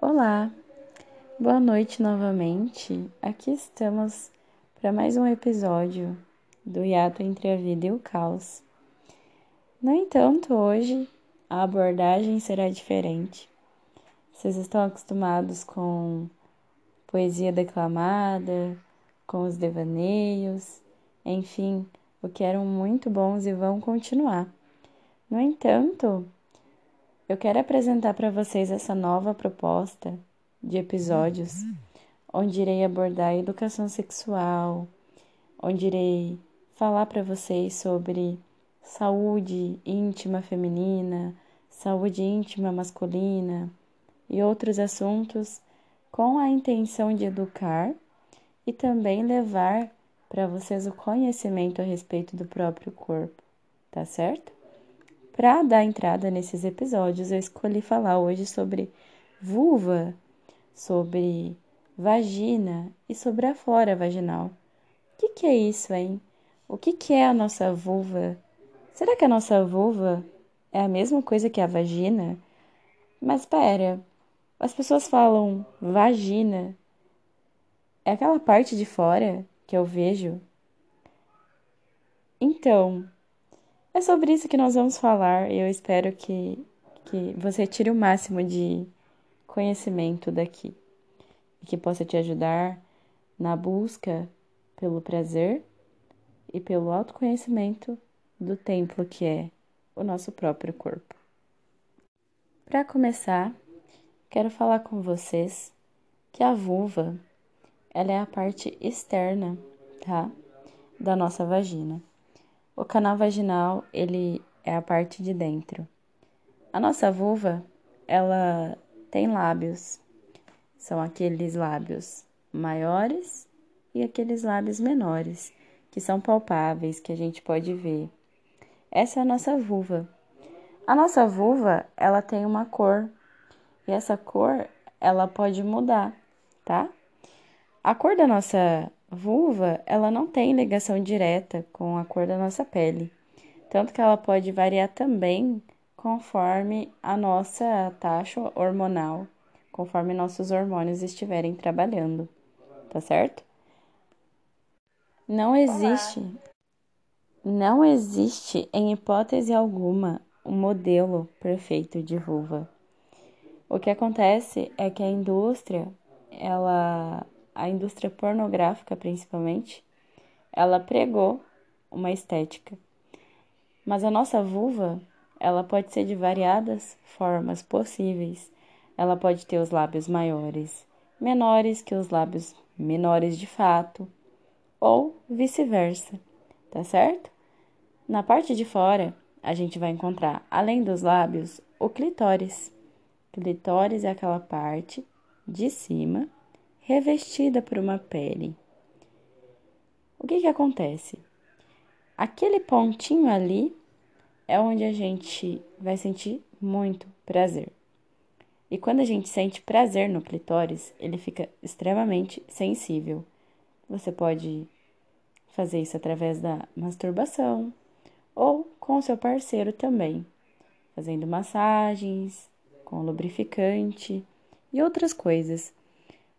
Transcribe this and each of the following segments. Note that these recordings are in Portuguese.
Olá, boa noite novamente. Aqui estamos para mais um episódio do Hiato entre a Vida e o Caos. No entanto, hoje a abordagem será diferente. Vocês estão acostumados com poesia declamada, com os devaneios, enfim, o que eram muito bons e vão continuar. No entanto, eu quero apresentar para vocês essa nova proposta de episódios, onde irei abordar educação sexual, onde irei falar para vocês sobre saúde íntima feminina, saúde íntima masculina e outros assuntos com a intenção de educar e também levar para vocês o conhecimento a respeito do próprio corpo, tá certo? Para dar entrada nesses episódios, eu escolhi falar hoje sobre vulva, sobre vagina e sobre a flora vaginal. O que, que é isso, hein? O que, que é a nossa vulva? Será que a nossa vulva é a mesma coisa que a vagina? Mas pera, as pessoas falam vagina. É aquela parte de fora que eu vejo? Então, é sobre isso que nós vamos falar e eu espero que, que você tire o máximo de conhecimento daqui e que possa te ajudar na busca pelo prazer e pelo autoconhecimento do templo que é o nosso próprio corpo. Para começar, quero falar com vocês que a vulva ela é a parte externa, tá? Da nossa vagina. O canal vaginal, ele é a parte de dentro. A nossa vulva, ela tem lábios. São aqueles lábios maiores e aqueles lábios menores, que são palpáveis, que a gente pode ver. Essa é a nossa vulva. A nossa vulva, ela tem uma cor. E essa cor, ela pode mudar, tá? A cor da nossa vulva, ela não tem ligação direta com a cor da nossa pele, tanto que ela pode variar também conforme a nossa taxa hormonal, conforme nossos hormônios estiverem trabalhando, tá certo? Não existe, não existe em hipótese alguma um modelo perfeito de vulva. O que acontece é que a indústria, ela a indústria pornográfica principalmente, ela pregou uma estética. Mas a nossa vulva, ela pode ser de variadas formas possíveis. Ela pode ter os lábios maiores, menores que os lábios menores de fato, ou vice-versa, tá certo? Na parte de fora, a gente vai encontrar, além dos lábios, o clitóris. Clitóris é aquela parte de cima revestida por uma pele. O que, que acontece? Aquele pontinho ali é onde a gente vai sentir muito prazer. E quando a gente sente prazer no clitóris, ele fica extremamente sensível. Você pode fazer isso através da masturbação ou com seu parceiro também, fazendo massagens, com lubrificante e outras coisas.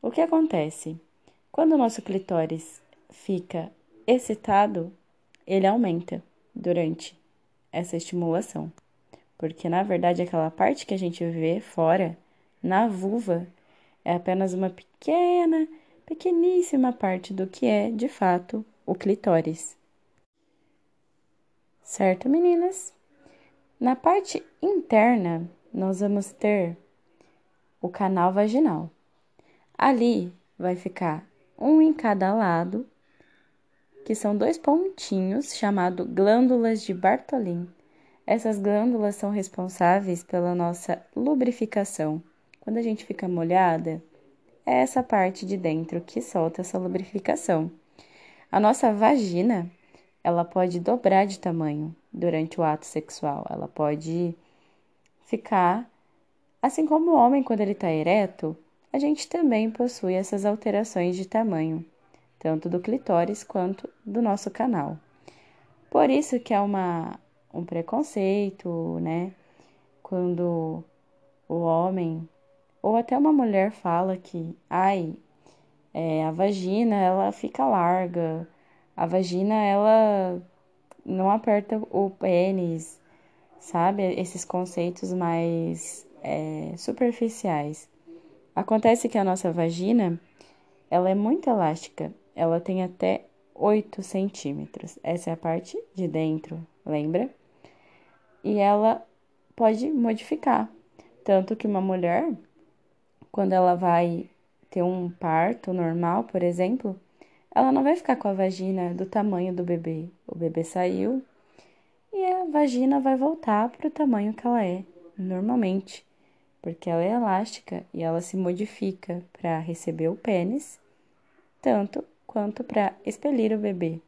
O que acontece? Quando o nosso clitóris fica excitado, ele aumenta durante essa estimulação. Porque na verdade aquela parte que a gente vê fora, na vulva, é apenas uma pequena, pequeníssima parte do que é, de fato, o clitóris. Certo, meninas? Na parte interna, nós vamos ter o canal vaginal. Ali vai ficar um em cada lado, que são dois pontinhos chamados glândulas de Bartholin. Essas glândulas são responsáveis pela nossa lubrificação. Quando a gente fica molhada, é essa parte de dentro que solta essa lubrificação. A nossa vagina, ela pode dobrar de tamanho durante o ato sexual. Ela pode ficar assim como o homem quando ele está ereto, a gente também possui essas alterações de tamanho, tanto do clitóris quanto do nosso canal. Por isso que é uma, um preconceito, né? Quando o homem Ou até uma mulher fala que, ai, é, a vagina ela fica larga, a vagina ela não aperta o pênis, sabe? Esses conceitos mais é, superficiais. Acontece que a nossa vagina ela é muito elástica, ela tem até 8 centímetros. Essa é a parte de dentro, lembra? E ela pode modificar. Tanto que uma mulher, quando ela vai ter um parto normal, por exemplo, ela não vai ficar com a vagina do tamanho do bebê. O bebê saiu e a vagina vai voltar para o tamanho que ela é normalmente, porque ela é elástica e ela se modifica para receber o pênis, tanto quanto para expelir o bebê.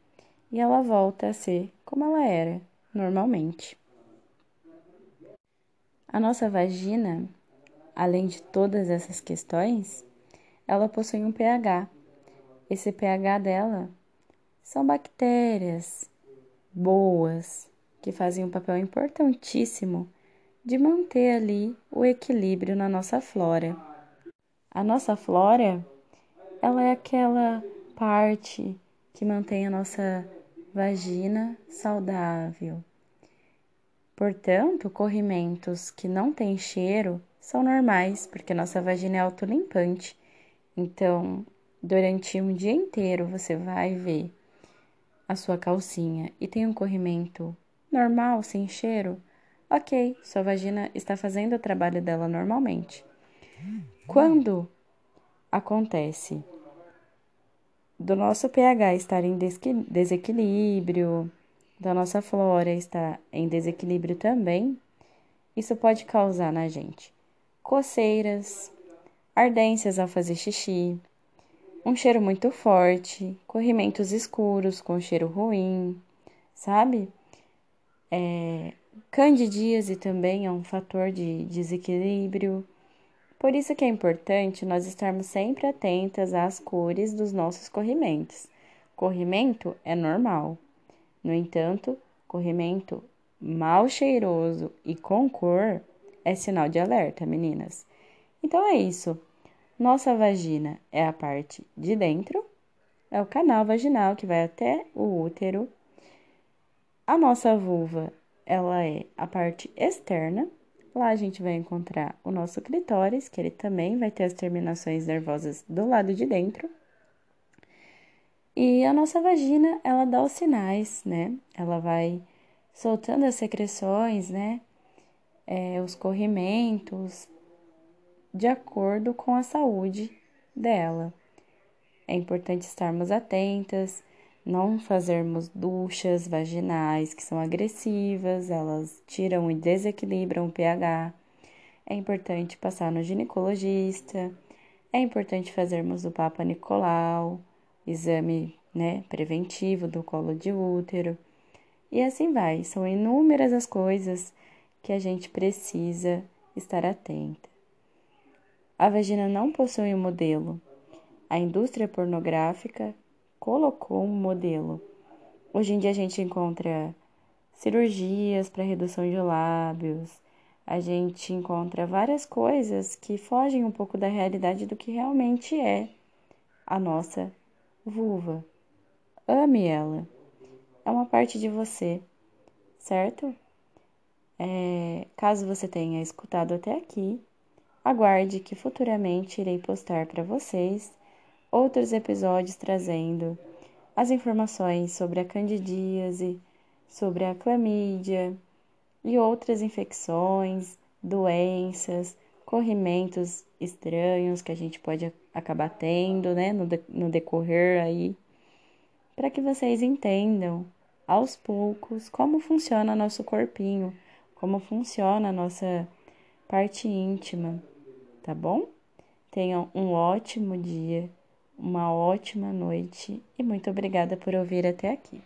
E ela volta a ser como ela era normalmente. A nossa vagina, além de todas essas questões, ela possui um pH. Esse pH dela são bactérias boas que fazem um papel importantíssimo de manter ali o equilíbrio na nossa flora. A nossa flora, ela é aquela parte que mantém a nossa vagina saudável. Portanto, corrimentos que não têm cheiro são normais, porque nossa vagina é autolimpante. Então, durante um dia inteiro você vai ver a sua calcinha e tem um corrimento normal, sem cheiro, ok, sua vagina está fazendo o trabalho dela normalmente. Quando acontece do nosso pH estar em desequilíbrio, da nossa flora estar em desequilíbrio também, isso pode causar na gente coceiras, ardências ao fazer xixi, um cheiro muito forte, corrimentos escuros com cheiro ruim, sabe? É, candidíase também é um fator de desequilíbrio. Por isso que é importante nós estarmos sempre atentas às cores dos nossos corrimentos. Corrimento é normal. No entanto, corrimento mal cheiroso e com cor é sinal de alerta, meninas. Então é isso. Nossa vagina é a parte de dentro, é o canal vaginal que vai até o útero. A nossa vulva, ela é a parte externa Lá a gente vai encontrar o nosso clitóris, que ele também vai ter as terminações nervosas do lado de dentro. E a nossa vagina, ela dá os sinais, né? Ela vai soltando as secreções, né? É, os corrimentos, de acordo com a saúde dela. É importante estarmos atentas não fazermos duchas vaginais que são agressivas, elas tiram e desequilibram o pH. É importante passar no ginecologista. É importante fazermos o Papa Nicolau, exame né, preventivo do colo de útero. E assim vai, são inúmeras as coisas que a gente precisa estar atenta. A vagina não possui um modelo. A indústria pornográfica colocou um modelo. Hoje em dia a gente encontra cirurgias para redução de lábios, a gente encontra várias coisas que fogem um pouco da realidade do que realmente é a nossa vulva. Ame ela. É uma parte de você, certo? É, caso você tenha escutado até aqui, aguarde que futuramente irei postar para vocês outros episódios trazendo as informações sobre a candidíase, sobre a clamídia e outras infecções, doenças, corrimentos estranhos que a gente pode acabar tendo, né, no, de, no decorrer aí, para que vocês entendam aos poucos como funciona nosso corpinho, como funciona a nossa parte íntima, tá bom? Tenham um ótimo dia uma ótima noite e muito obrigada por ouvir até aqui.